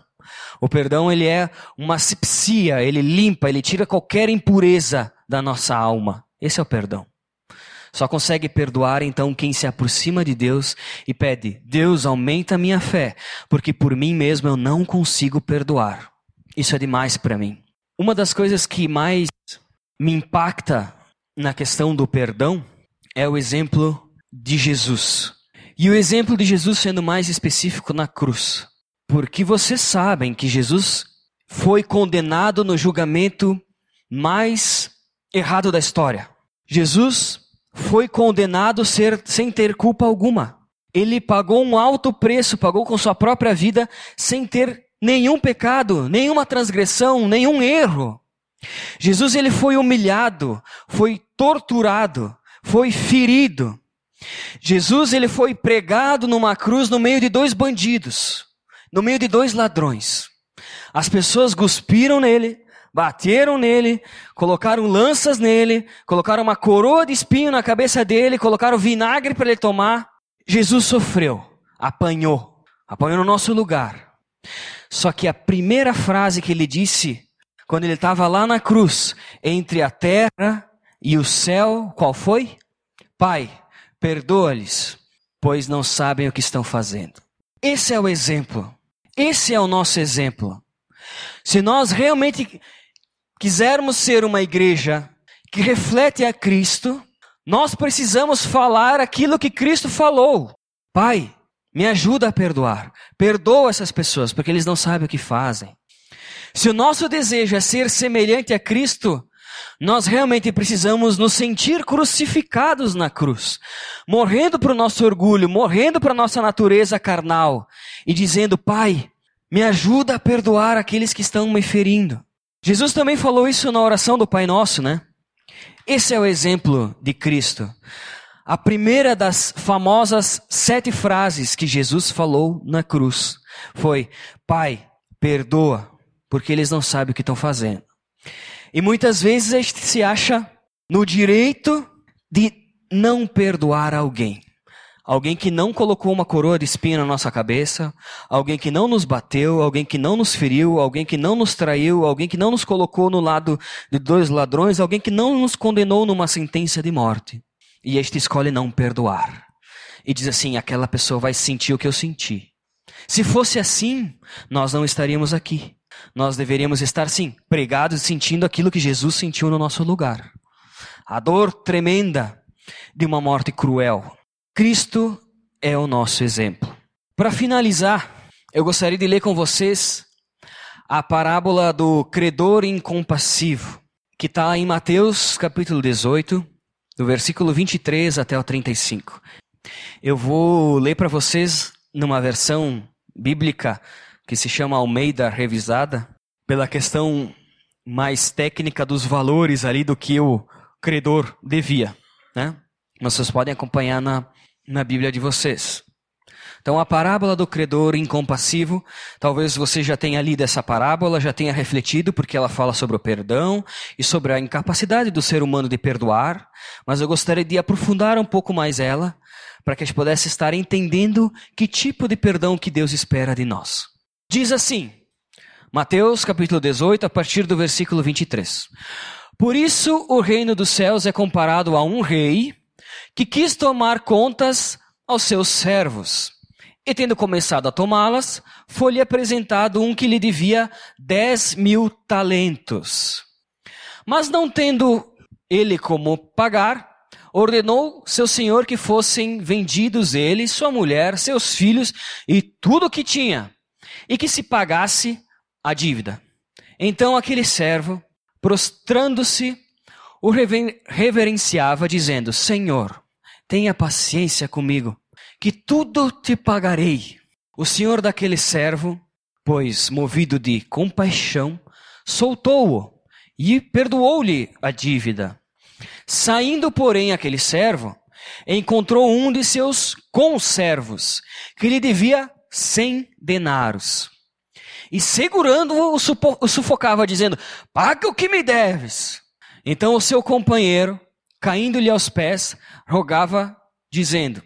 O perdão ele é uma asepsia, ele limpa, ele tira qualquer impureza da nossa alma. Esse é o perdão. Só consegue perdoar então quem se aproxima de Deus e pede: Deus, aumenta minha fé, porque por mim mesmo eu não consigo perdoar. Isso é demais para mim. Uma das coisas que mais me impacta na questão do perdão é o exemplo de Jesus. E o exemplo de Jesus sendo mais específico na cruz. Porque vocês sabem que Jesus foi condenado no julgamento mais errado da história. Jesus foi condenado ser, sem ter culpa alguma. Ele pagou um alto preço, pagou com sua própria vida, sem ter nenhum pecado, nenhuma transgressão, nenhum erro. Jesus ele foi humilhado, foi torturado, foi ferido. Jesus ele foi pregado numa cruz no meio de dois bandidos, no meio de dois ladrões. As pessoas cuspiram nele, bateram nele, colocaram lanças nele, colocaram uma coroa de espinho na cabeça dele, colocaram vinagre para ele tomar. Jesus sofreu, apanhou, apanhou no nosso lugar. Só que a primeira frase que ele disse, quando ele estava lá na cruz, entre a terra e o céu, qual foi? Pai, perdoa-lhes, pois não sabem o que estão fazendo. Esse é o exemplo. Esse é o nosso exemplo. Se nós realmente quisermos ser uma igreja que reflete a Cristo, nós precisamos falar aquilo que Cristo falou. Pai, me ajuda a perdoar. Perdoa essas pessoas, porque eles não sabem o que fazem. Se o nosso desejo é ser semelhante a Cristo, nós realmente precisamos nos sentir crucificados na cruz, morrendo para o nosso orgulho, morrendo para a nossa natureza carnal e dizendo: Pai, me ajuda a perdoar aqueles que estão me ferindo. Jesus também falou isso na oração do Pai Nosso, né? Esse é o exemplo de Cristo. A primeira das famosas sete frases que Jesus falou na cruz foi: Pai, perdoa, porque eles não sabem o que estão fazendo. E muitas vezes a gente se acha no direito de não perdoar alguém. Alguém que não colocou uma coroa de espinho na nossa cabeça, alguém que não nos bateu, alguém que não nos feriu, alguém que não nos traiu, alguém que não nos colocou no lado de dois ladrões, alguém que não nos condenou numa sentença de morte. E este escolhe não perdoar. E diz assim: aquela pessoa vai sentir o que eu senti. Se fosse assim, nós não estaríamos aqui. Nós deveríamos estar, sim, pregados sentindo aquilo que Jesus sentiu no nosso lugar. A dor tremenda de uma morte cruel Cristo é o nosso exemplo. Para finalizar, eu gostaria de ler com vocês a parábola do credor incompassivo, que está em Mateus capítulo 18, do versículo 23 até o 35. Eu vou ler para vocês numa versão bíblica que se chama Almeida Revisada, pela questão mais técnica dos valores ali do que o credor devia, né? Vocês podem acompanhar na na Bíblia de vocês. Então, a parábola do credor incompassivo, talvez você já tenha lido essa parábola, já tenha refletido, porque ela fala sobre o perdão e sobre a incapacidade do ser humano de perdoar, mas eu gostaria de aprofundar um pouco mais ela, para que a gente pudesse estar entendendo que tipo de perdão que Deus espera de nós. Diz assim, Mateus capítulo 18, a partir do versículo 23. Por isso o reino dos céus é comparado a um rei que quis tomar contas aos seus servos. E tendo começado a tomá-las, foi-lhe apresentado um que lhe devia dez mil talentos. Mas não tendo ele como pagar, ordenou seu senhor que fossem vendidos ele, sua mulher, seus filhos e tudo o que tinha, e que se pagasse a dívida. Então aquele servo, prostrando-se, o reverenciava, dizendo: Senhor, Tenha paciência comigo, que tudo te pagarei. O senhor daquele servo, pois movido de compaixão, soltou-o e perdoou-lhe a dívida. Saindo, porém, aquele servo, encontrou um de seus conservos, que lhe devia cem denaros. E segurando-o, o sufocava, dizendo: Paga o que me deves. Então o seu companheiro, caindo-lhe aos pés, rogava, dizendo: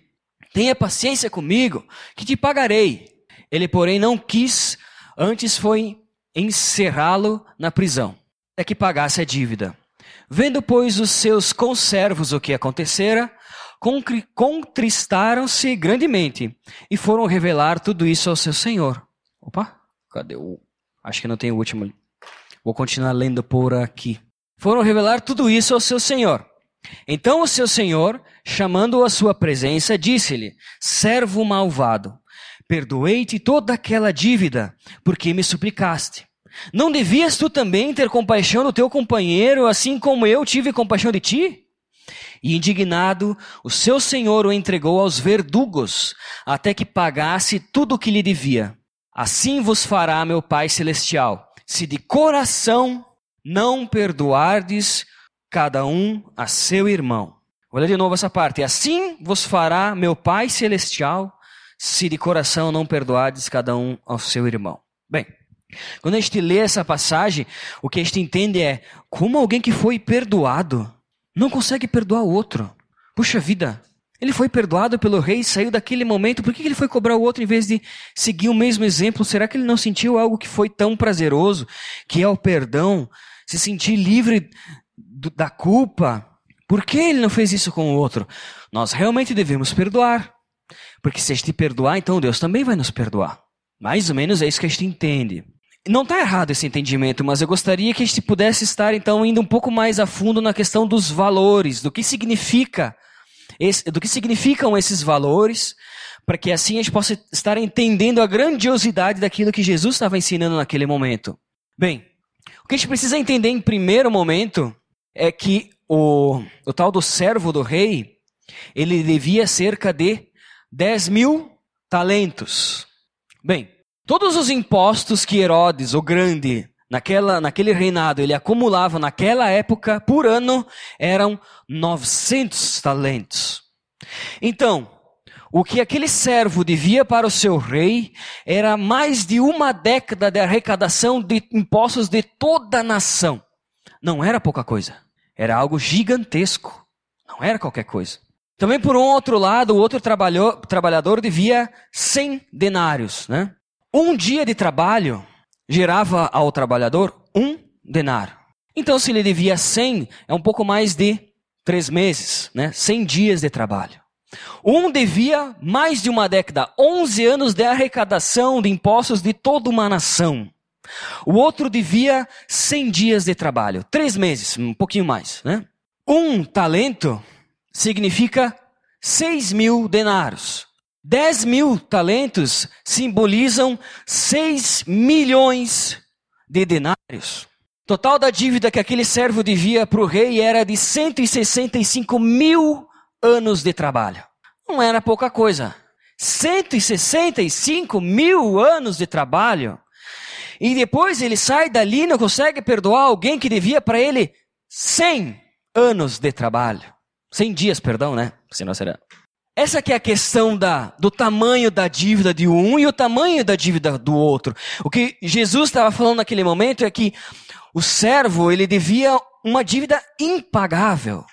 Tenha paciência comigo, que te pagarei. Ele, porém, não quis, antes foi encerrá-lo na prisão, até que pagasse a dívida. Vendo, pois, os seus conservos o que acontecera, contristaram-se grandemente e foram revelar tudo isso ao seu senhor. Opa, cadê o. Acho que não tem o último. Vou continuar lendo por aqui. Foram revelar tudo isso ao seu senhor. Então o seu senhor, chamando-o à sua presença, disse-lhe: Servo malvado, perdoei-te toda aquela dívida, porque me suplicaste. Não devias tu também ter compaixão do teu companheiro, assim como eu tive compaixão de ti? E indignado, o seu senhor o entregou aos verdugos, até que pagasse tudo o que lhe devia. Assim vos fará meu Pai Celestial, se de coração não perdoardes cada um a seu irmão. Ler de novo essa parte. Assim vos fará meu Pai Celestial, se de coração não perdoardes cada um ao seu irmão. Bem, quando a gente lê essa passagem, o que a gente entende é como alguém que foi perdoado não consegue perdoar o outro. Puxa vida, ele foi perdoado pelo rei, saiu daquele momento, por que ele foi cobrar o outro em vez de seguir o mesmo exemplo? Será que ele não sentiu algo que foi tão prazeroso, que é o perdão, se sentir livre da culpa? Por que ele não fez isso com o outro? Nós realmente devemos perdoar. Porque se a gente perdoar, então Deus também vai nos perdoar. Mais ou menos é isso que a gente entende. Não está errado esse entendimento, mas eu gostaria que a gente pudesse estar então indo um pouco mais a fundo na questão dos valores, do que significa, esse, do que significam esses valores, para que assim a gente possa estar entendendo a grandiosidade daquilo que Jesus estava ensinando naquele momento. Bem, o que a gente precisa entender em primeiro momento é que o, o tal do servo do rei, ele devia cerca de 10 mil talentos. Bem, Todos os impostos que Herodes, o Grande, naquela, naquele reinado, ele acumulava naquela época, por ano, eram 900 talentos. Então, o que aquele servo devia para o seu rei era mais de uma década de arrecadação de impostos de toda a nação. Não era pouca coisa. Era algo gigantesco. Não era qualquer coisa. Também, por um outro lado, o outro trabalhador devia 100 denários, né? Um dia de trabalho gerava ao trabalhador um denário. Então, se ele devia 100, é um pouco mais de três meses, né? 100 dias de trabalho. Um devia mais de uma década, 11 anos de arrecadação de impostos de toda uma nação. O outro devia 100 dias de trabalho, três meses, um pouquinho mais, né? Um talento significa 6 mil denários. 10 mil talentos simbolizam 6 milhões de denários. Total da dívida que aquele servo devia para o rei era de 165 mil anos de trabalho. Não era pouca coisa. 165 mil anos de trabalho. E depois ele sai dali e não consegue perdoar alguém que devia para ele 100 anos de trabalho. 100 dias, perdão, né? Senão será essa que é a questão da, do tamanho da dívida de um e o tamanho da dívida do outro. O que Jesus estava falando naquele momento é que o servo, ele devia uma dívida impagável.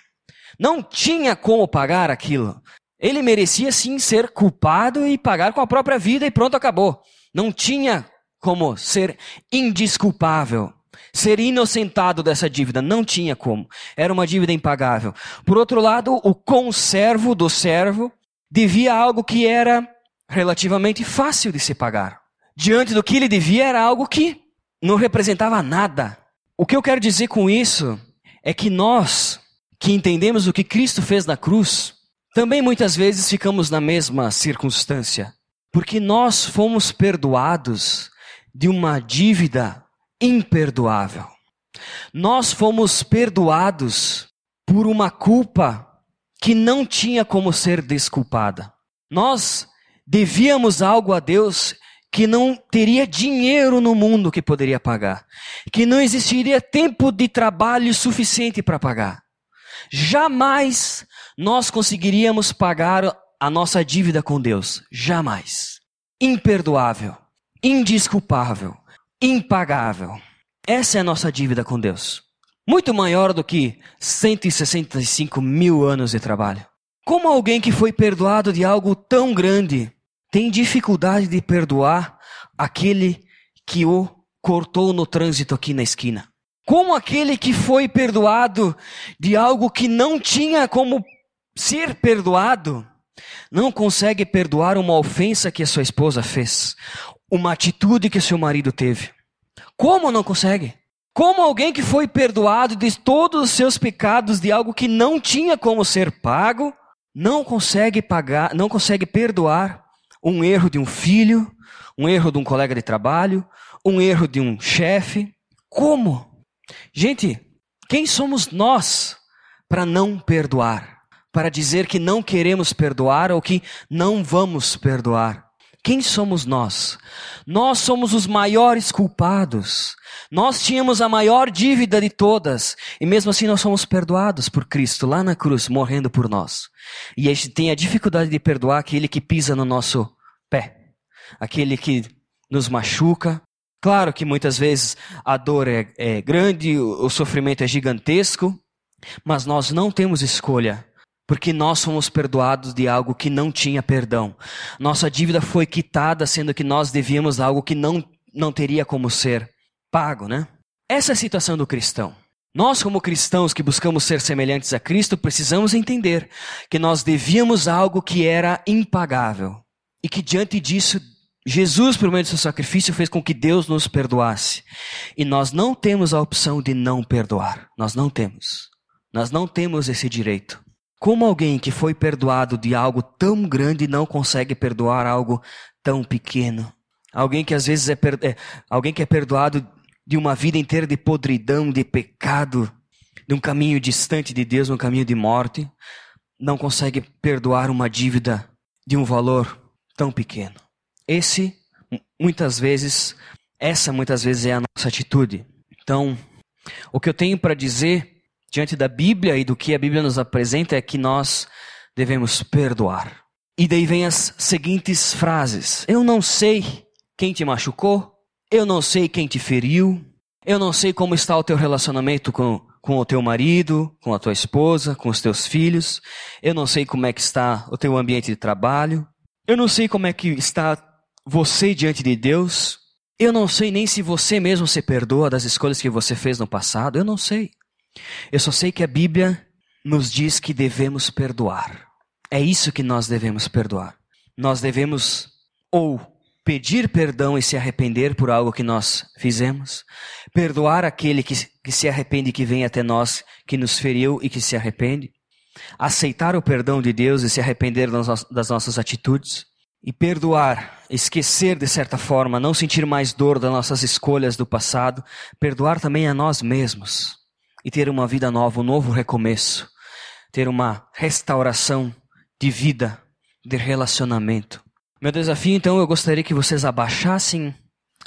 Não tinha como pagar aquilo. Ele merecia sim ser culpado e pagar com a própria vida e pronto, acabou. Não tinha como ser indisculpável. Ser inocentado dessa dívida, não tinha como. Era uma dívida impagável. Por outro lado, o conservo do servo devia algo que era relativamente fácil de se pagar. Diante do que ele devia era algo que não representava nada. O que eu quero dizer com isso é que nós, que entendemos o que Cristo fez na cruz, também muitas vezes ficamos na mesma circunstância. Porque nós fomos perdoados de uma dívida imperdoável. Nós fomos perdoados por uma culpa que não tinha como ser desculpada. Nós devíamos algo a Deus que não teria dinheiro no mundo que poderia pagar, que não existiria tempo de trabalho suficiente para pagar. Jamais nós conseguiríamos pagar a nossa dívida com Deus. Jamais. Imperdoável, indisculpável, impagável. Essa é a nossa dívida com Deus. Muito maior do que 165 mil anos de trabalho. Como alguém que foi perdoado de algo tão grande tem dificuldade de perdoar aquele que o cortou no trânsito aqui na esquina? Como aquele que foi perdoado de algo que não tinha como ser perdoado, não consegue perdoar uma ofensa que a sua esposa fez, uma atitude que seu marido teve. Como não consegue? Como alguém que foi perdoado de todos os seus pecados de algo que não tinha como ser pago, não consegue pagar, não consegue perdoar um erro de um filho, um erro de um colega de trabalho, um erro de um chefe. Como? Gente, quem somos nós para não perdoar? Para dizer que não queremos perdoar ou que não vamos perdoar? Quem somos nós? Nós somos os maiores culpados. Nós tínhamos a maior dívida de todas. E mesmo assim nós somos perdoados por Cristo lá na cruz, morrendo por nós. E a gente tem a dificuldade de perdoar aquele que pisa no nosso pé. Aquele que nos machuca, Claro que muitas vezes a dor é, é grande, o, o sofrimento é gigantesco, mas nós não temos escolha, porque nós somos perdoados de algo que não tinha perdão. Nossa dívida foi quitada, sendo que nós devíamos algo que não, não teria como ser pago, né? Essa é a situação do cristão. Nós, como cristãos que buscamos ser semelhantes a Cristo, precisamos entender que nós devíamos algo que era impagável e que diante disso Jesus, por meio do seu sacrifício, fez com que Deus nos perdoasse. E nós não temos a opção de não perdoar. Nós não temos. Nós não temos esse direito. Como alguém que foi perdoado de algo tão grande não consegue perdoar algo tão pequeno? Alguém que às vezes é, é alguém que é perdoado de uma vida inteira de podridão, de pecado, de um caminho distante de Deus, um caminho de morte, não consegue perdoar uma dívida de um valor tão pequeno. Esse, muitas vezes, essa muitas vezes é a nossa atitude. Então, o que eu tenho para dizer diante da Bíblia e do que a Bíblia nos apresenta é que nós devemos perdoar. E daí vem as seguintes frases: Eu não sei quem te machucou, eu não sei quem te feriu, eu não sei como está o teu relacionamento com, com o teu marido, com a tua esposa, com os teus filhos, eu não sei como é que está o teu ambiente de trabalho, eu não sei como é que está você diante de Deus. Eu não sei nem se você mesmo se perdoa das escolhas que você fez no passado. Eu não sei. Eu só sei que a Bíblia nos diz que devemos perdoar. É isso que nós devemos perdoar. Nós devemos ou pedir perdão e se arrepender por algo que nós fizemos, perdoar aquele que, que se arrepende e que vem até nós, que nos feriu e que se arrepende, aceitar o perdão de Deus e se arrepender das nossas atitudes, e perdoar, esquecer de certa forma, não sentir mais dor das nossas escolhas do passado, perdoar também a nós mesmos e ter uma vida nova, um novo recomeço, ter uma restauração de vida, de relacionamento. Meu desafio então, eu gostaria que vocês abaixassem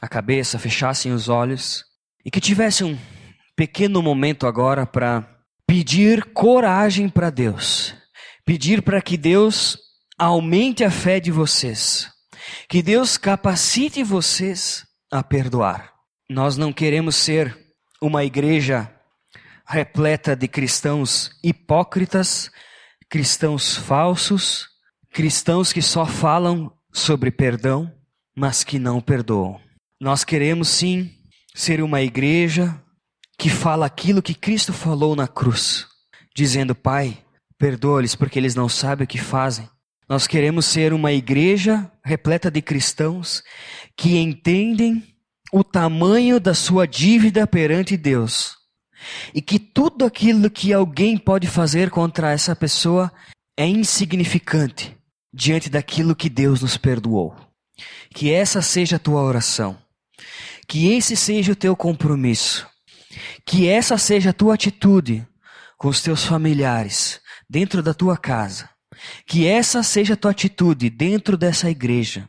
a cabeça, fechassem os olhos e que tivessem um pequeno momento agora para pedir coragem para Deus, pedir para que Deus aumente a fé de vocês. Que Deus capacite vocês a perdoar. Nós não queremos ser uma igreja repleta de cristãos hipócritas, cristãos falsos, cristãos que só falam sobre perdão, mas que não perdoam. Nós queremos sim ser uma igreja que fala aquilo que Cristo falou na cruz, dizendo: Pai, perdoa-lhes porque eles não sabem o que fazem. Nós queremos ser uma igreja repleta de cristãos que entendem o tamanho da sua dívida perante Deus e que tudo aquilo que alguém pode fazer contra essa pessoa é insignificante diante daquilo que Deus nos perdoou. Que essa seja a tua oração. Que esse seja o teu compromisso. Que essa seja a tua atitude com os teus familiares, dentro da tua casa que essa seja a tua atitude dentro dessa igreja.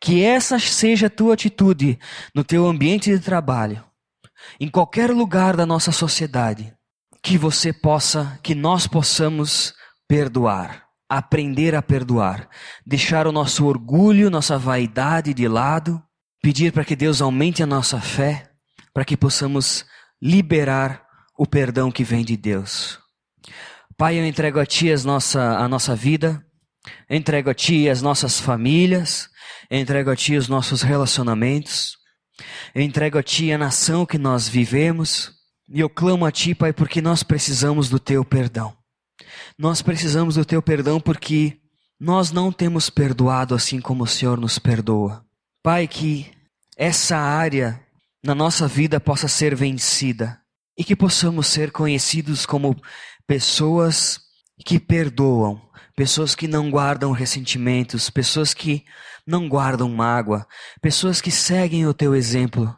Que essa seja a tua atitude no teu ambiente de trabalho. Em qualquer lugar da nossa sociedade. que você possa, que nós possamos perdoar, aprender a perdoar, deixar o nosso orgulho, nossa vaidade de lado, pedir para que Deus aumente a nossa fé, para que possamos liberar o perdão que vem de Deus. Pai, eu entrego a Ti as nossa, a nossa vida, entrego a Ti as nossas famílias, entrego a Ti os nossos relacionamentos, entrego a Ti a nação que nós vivemos, e eu clamo a Ti, Pai, porque nós precisamos do Teu perdão. Nós precisamos do Teu perdão porque nós não temos perdoado assim como o Senhor nos perdoa. Pai, que essa área na nossa vida possa ser vencida e que possamos ser conhecidos como pessoas que perdoam, pessoas que não guardam ressentimentos, pessoas que não guardam mágoa, pessoas que seguem o teu exemplo,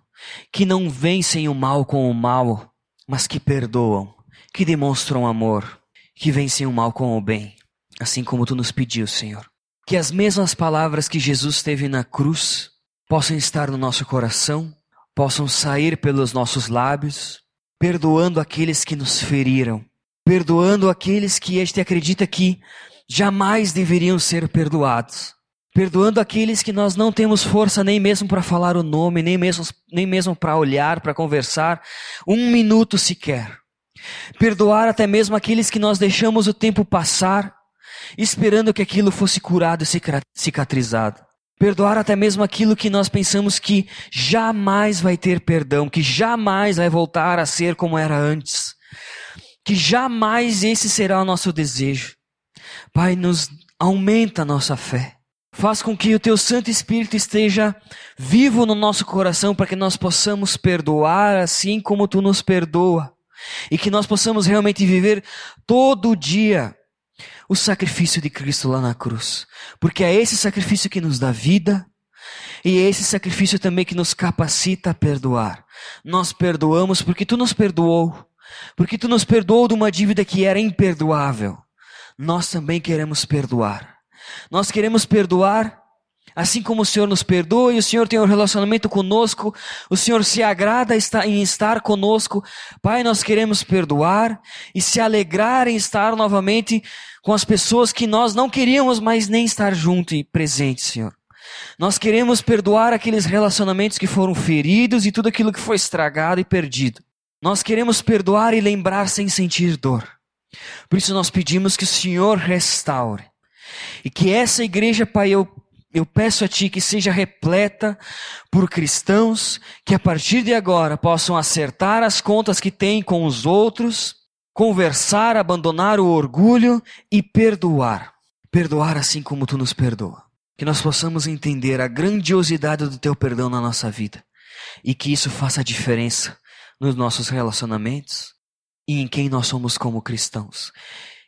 que não vencem o mal com o mal, mas que perdoam, que demonstram amor, que vencem o mal com o bem, assim como tu nos pediu, Senhor. Que as mesmas palavras que Jesus teve na cruz possam estar no nosso coração, possam sair pelos nossos lábios, perdoando aqueles que nos feriram, perdoando aqueles que a gente acredita que jamais deveriam ser perdoados, perdoando aqueles que nós não temos força nem mesmo para falar o nome, nem mesmo, nem mesmo para olhar, para conversar, um minuto sequer. Perdoar até mesmo aqueles que nós deixamos o tempo passar, esperando que aquilo fosse curado e cicatrizado. Perdoar até mesmo aquilo que nós pensamos que jamais vai ter perdão, que jamais vai voltar a ser como era antes que jamais esse será o nosso desejo. Pai, nos aumenta a nossa fé. Faz com que o teu Santo Espírito esteja vivo no nosso coração para que nós possamos perdoar assim como tu nos perdoa. E que nós possamos realmente viver todo dia o sacrifício de Cristo lá na cruz. Porque é esse sacrifício que nos dá vida e é esse sacrifício também que nos capacita a perdoar. Nós perdoamos porque tu nos perdoou. Porque tu nos perdoou de uma dívida que era imperdoável. Nós também queremos perdoar. Nós queremos perdoar, assim como o Senhor nos perdoa e o Senhor tem um relacionamento conosco, o Senhor se agrada em estar conosco. Pai, nós queremos perdoar e se alegrar em estar novamente com as pessoas que nós não queríamos mais nem estar junto e presente, Senhor. Nós queremos perdoar aqueles relacionamentos que foram feridos e tudo aquilo que foi estragado e perdido. Nós queremos perdoar e lembrar sem sentir dor. Por isso nós pedimos que o Senhor restaure. E que essa igreja, Pai, eu, eu peço a Ti que seja repleta por cristãos que a partir de agora possam acertar as contas que têm com os outros, conversar, abandonar o orgulho e perdoar. Perdoar assim como Tu nos perdoa. Que nós possamos entender a grandiosidade do Teu perdão na nossa vida. E que isso faça diferença nos nossos relacionamentos e em quem nós somos como cristãos.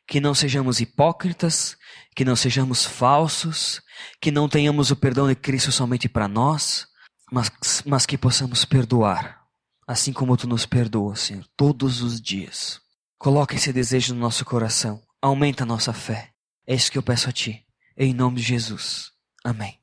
Que não sejamos hipócritas, que não sejamos falsos, que não tenhamos o perdão de Cristo somente para nós, mas, mas que possamos perdoar, assim como tu nos perdoa, Senhor, todos os dias. Coloca esse desejo no nosso coração, aumenta a nossa fé. É isso que eu peço a Ti, em nome de Jesus. Amém.